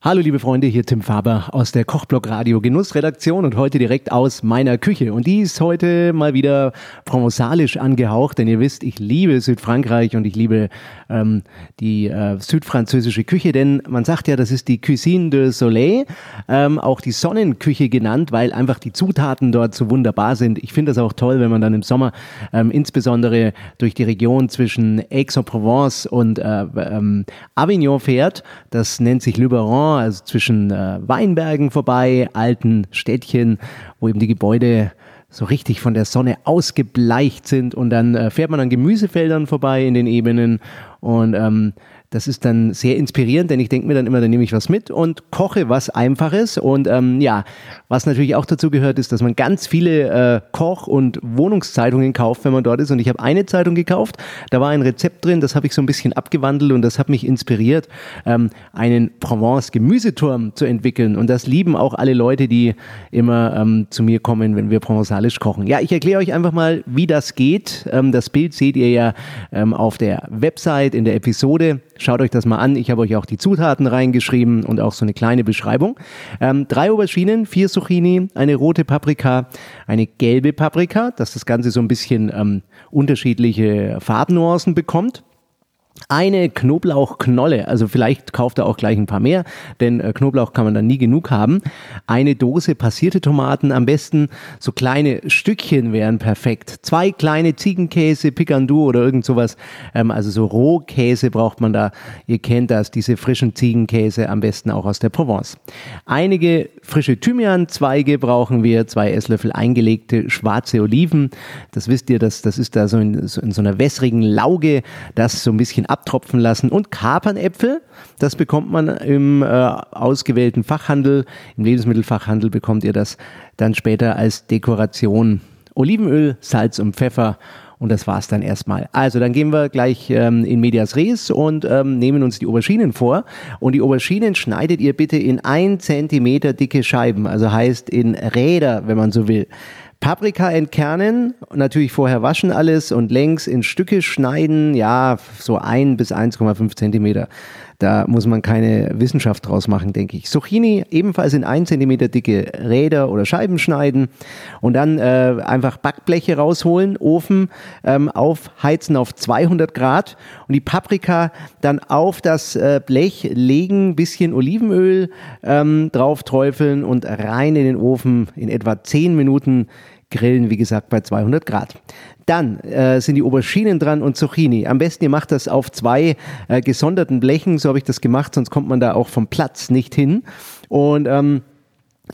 Hallo liebe Freunde, hier Tim Faber aus der Kochblock Radio Genussredaktion und heute direkt aus meiner Küche. Und die ist heute mal wieder provenzalisch angehaucht, denn ihr wisst, ich liebe Südfrankreich und ich liebe ähm, die äh, südfranzösische Küche, denn man sagt ja, das ist die Cuisine de Soleil, ähm, auch die Sonnenküche genannt, weil einfach die Zutaten dort so wunderbar sind. Ich finde das auch toll, wenn man dann im Sommer ähm, insbesondere durch die Region zwischen Aix-en-Provence und äh, ähm, Avignon fährt. Das nennt sich Le Baron also zwischen äh, Weinbergen vorbei, alten Städtchen, wo eben die Gebäude so richtig von der Sonne ausgebleicht sind. Und dann äh, fährt man an Gemüsefeldern vorbei in den Ebenen. Und ähm, das ist dann sehr inspirierend, denn ich denke mir dann immer, da nehme ich was mit und koche was Einfaches. Und ähm, ja, was natürlich auch dazu gehört, ist, dass man ganz viele äh, Koch- und Wohnungszeitungen kauft, wenn man dort ist. Und ich habe eine Zeitung gekauft, da war ein Rezept drin, das habe ich so ein bisschen abgewandelt und das hat mich inspiriert, ähm, einen Provence-Gemüseturm zu entwickeln. Und das lieben auch alle Leute, die immer ähm, zu mir kommen, wenn wir provenzalisch kochen. Ja, ich erkläre euch einfach mal, wie das geht. Ähm, das Bild seht ihr ja ähm, auf der Website in der Episode. Schaut euch das mal an. Ich habe euch auch die Zutaten reingeschrieben und auch so eine kleine Beschreibung. Ähm, drei Auberginen, vier Zucchini, eine rote Paprika, eine gelbe Paprika, dass das Ganze so ein bisschen ähm, unterschiedliche Farbnuancen bekommt eine Knoblauchknolle, also vielleicht kauft er auch gleich ein paar mehr, denn äh, Knoblauch kann man dann nie genug haben. Eine Dose passierte Tomaten, am besten so kleine Stückchen wären perfekt. Zwei kleine Ziegenkäse, Picandu oder irgend sowas, ähm, also so Rohkäse braucht man da. Ihr kennt das, diese frischen Ziegenkäse, am besten auch aus der Provence. Einige frische Thymianzweige brauchen wir, zwei Esslöffel eingelegte schwarze Oliven. Das wisst ihr, das, das ist da so in, so in so einer wässrigen Lauge, das so ein bisschen abtropfen lassen und Kapernäpfel. Das bekommt man im äh, ausgewählten Fachhandel. Im Lebensmittelfachhandel bekommt ihr das dann später als Dekoration. Olivenöl, Salz und Pfeffer und das war's dann erstmal. Also dann gehen wir gleich ähm, in Medias Res und ähm, nehmen uns die Auberginen vor. Und die Auberginen schneidet ihr bitte in ein Zentimeter dicke Scheiben, also heißt in Räder, wenn man so will. Paprika entkernen, natürlich vorher waschen alles und längs in Stücke schneiden, ja, so ein bis 1,5 Zentimeter. Da muss man keine Wissenschaft draus machen, denke ich. Zucchini ebenfalls in ein Zentimeter dicke Räder oder Scheiben schneiden und dann äh, einfach Backbleche rausholen, Ofen ähm, aufheizen auf 200 Grad und die Paprika dann auf das äh, Blech legen, bisschen Olivenöl ähm, drauf träufeln und rein in den Ofen in etwa 10 Minuten grillen, wie gesagt, bei 200 Grad. Dann äh, sind die Auberginen dran und Zucchini. Am besten ihr macht das auf zwei äh, gesonderten Blechen, so habe ich das gemacht, sonst kommt man da auch vom Platz nicht hin. Und ähm,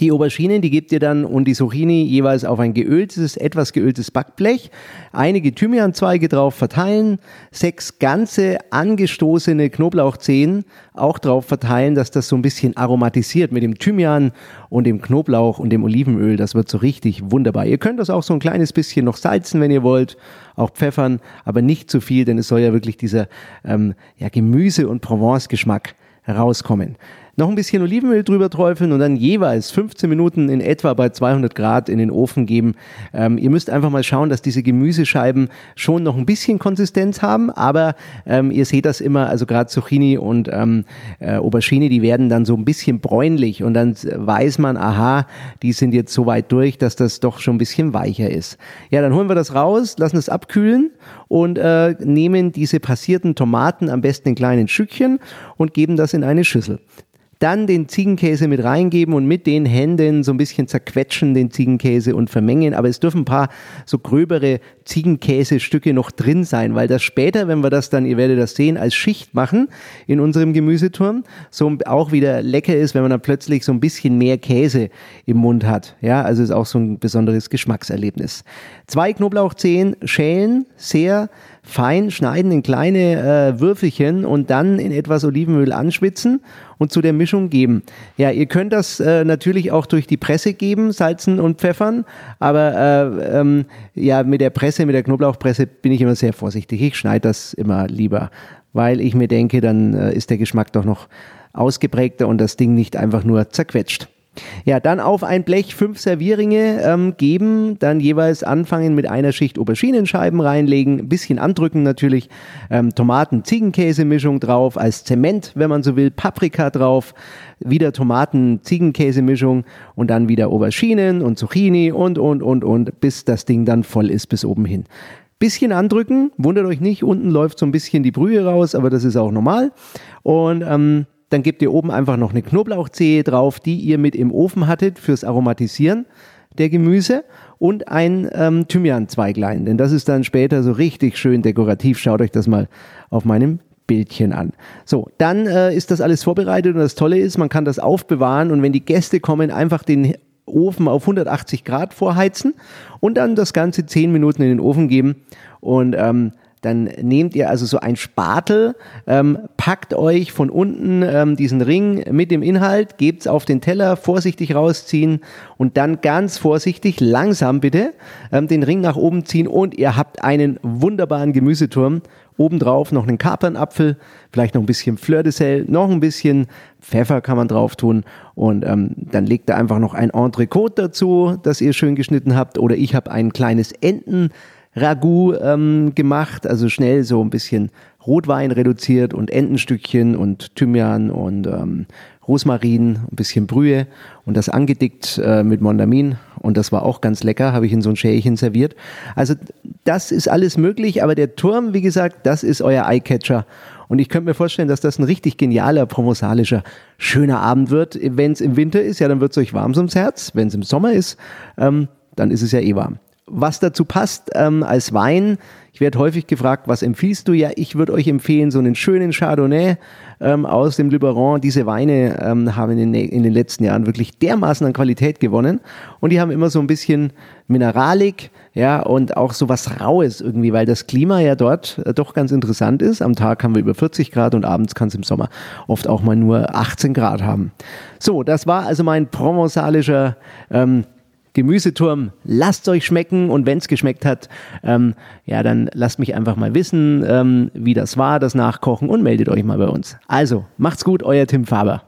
die Auberginen, die gebt ihr dann und die Zucchini jeweils auf ein geöltes, etwas geöltes Backblech, einige Thymianzweige drauf verteilen, sechs ganze angestoßene Knoblauchzehen auch drauf verteilen, dass das so ein bisschen aromatisiert mit dem Thymian und dem Knoblauch und dem Olivenöl. Das wird so richtig wunderbar. Ihr könnt das auch so ein kleines bisschen noch salzen, wenn ihr wollt, auch pfeffern, aber nicht zu viel, denn es soll ja wirklich dieser ähm, ja, Gemüse- und Provence-Geschmack herauskommen noch ein bisschen Olivenöl drüber träufeln und dann jeweils 15 Minuten in etwa bei 200 Grad in den Ofen geben. Ähm, ihr müsst einfach mal schauen, dass diese Gemüsescheiben schon noch ein bisschen Konsistenz haben, aber ähm, ihr seht das immer, also gerade Zucchini und ähm, äh, Aubergine, die werden dann so ein bisschen bräunlich und dann weiß man, aha, die sind jetzt so weit durch, dass das doch schon ein bisschen weicher ist. Ja, dann holen wir das raus, lassen es abkühlen und äh, nehmen diese passierten Tomaten am besten in kleinen Stückchen und geben das in eine Schüssel dann den Ziegenkäse mit reingeben und mit den Händen so ein bisschen zerquetschen, den Ziegenkäse und vermengen. Aber es dürfen ein paar so gröbere Ziegenkäsestücke noch drin sein, weil das später, wenn wir das dann, ihr werdet das sehen, als Schicht machen in unserem Gemüseturm, so auch wieder lecker ist, wenn man dann plötzlich so ein bisschen mehr Käse im Mund hat. Ja, also ist auch so ein besonderes Geschmackserlebnis. Zwei Knoblauchzehen schälen, sehr fein schneiden in kleine äh, Würfelchen und dann in etwas Olivenöl anschwitzen und zu der Mischung geben. Ja, ihr könnt das äh, natürlich auch durch die Presse geben, salzen und pfeffern, aber äh, ähm, ja, mit der Presse, mit der Knoblauchpresse bin ich immer sehr vorsichtig. Ich schneide das immer lieber, weil ich mir denke, dann äh, ist der Geschmack doch noch ausgeprägter und das Ding nicht einfach nur zerquetscht. Ja, dann auf ein Blech fünf Servierringe ähm, geben, dann jeweils anfangen mit einer Schicht Auberginenscheiben reinlegen, ein bisschen andrücken natürlich, ähm, Tomaten-Ziegenkäse-Mischung drauf, als Zement, wenn man so will, Paprika drauf, wieder Tomaten-Ziegenkäse-Mischung und dann wieder Auberginen und Zucchini und, und, und, und, bis das Ding dann voll ist bis oben hin. Bisschen andrücken, wundert euch nicht, unten läuft so ein bisschen die Brühe raus, aber das ist auch normal. Und ähm, dann gebt ihr oben einfach noch eine Knoblauchzehe drauf, die ihr mit im Ofen hattet fürs Aromatisieren der Gemüse und ein ähm, Thymian-Zweiglein, denn das ist dann später so richtig schön dekorativ. Schaut euch das mal auf meinem Bildchen an. So, dann äh, ist das alles vorbereitet und das Tolle ist, man kann das aufbewahren und wenn die Gäste kommen, einfach den Ofen auf 180 Grad vorheizen und dann das Ganze 10 Minuten in den Ofen geben und ähm, dann nehmt ihr also so ein Spatel, ähm, packt euch von unten ähm, diesen Ring mit dem Inhalt, gebt's auf den Teller, vorsichtig rausziehen und dann ganz vorsichtig, langsam bitte, ähm, den Ring nach oben ziehen und ihr habt einen wunderbaren Gemüseturm. Obendrauf noch einen Kapernapfel, vielleicht noch ein bisschen Fleur de Sel, noch ein bisschen Pfeffer kann man drauf tun und ähm, dann legt ihr einfach noch ein Entrecote dazu, das ihr schön geschnitten habt oder ich habe ein kleines Enten Ragout ähm, gemacht, also schnell so ein bisschen Rotwein reduziert und Entenstückchen und Thymian und ähm, Rosmarin, ein bisschen Brühe und das angedickt äh, mit Mondamin und das war auch ganz lecker, habe ich in so ein Schälchen serviert. Also das ist alles möglich, aber der Turm, wie gesagt, das ist euer Eyecatcher und ich könnte mir vorstellen, dass das ein richtig genialer, promosalischer, schöner Abend wird. Wenn es im Winter ist, ja, dann wird es euch warm ums Herz. Wenn es im Sommer ist, ähm, dann ist es ja eh warm was dazu passt ähm, als Wein. Ich werde häufig gefragt, was empfiehlst du? Ja, ich würde euch empfehlen, so einen schönen Chardonnay ähm, aus dem Luberon. Diese Weine ähm, haben in den, in den letzten Jahren wirklich dermaßen an Qualität gewonnen und die haben immer so ein bisschen Mineralik, ja, und auch so was Raues irgendwie, weil das Klima ja dort äh, doch ganz interessant ist. Am Tag haben wir über 40 Grad und abends kann es im Sommer oft auch mal nur 18 Grad haben. So, das war also mein provenzalischer ähm, Gemüseturm, lasst euch schmecken und wenn es geschmeckt hat, ähm, ja, dann lasst mich einfach mal wissen, ähm, wie das war, das Nachkochen und meldet euch mal bei uns. Also, macht's gut, euer Tim Faber.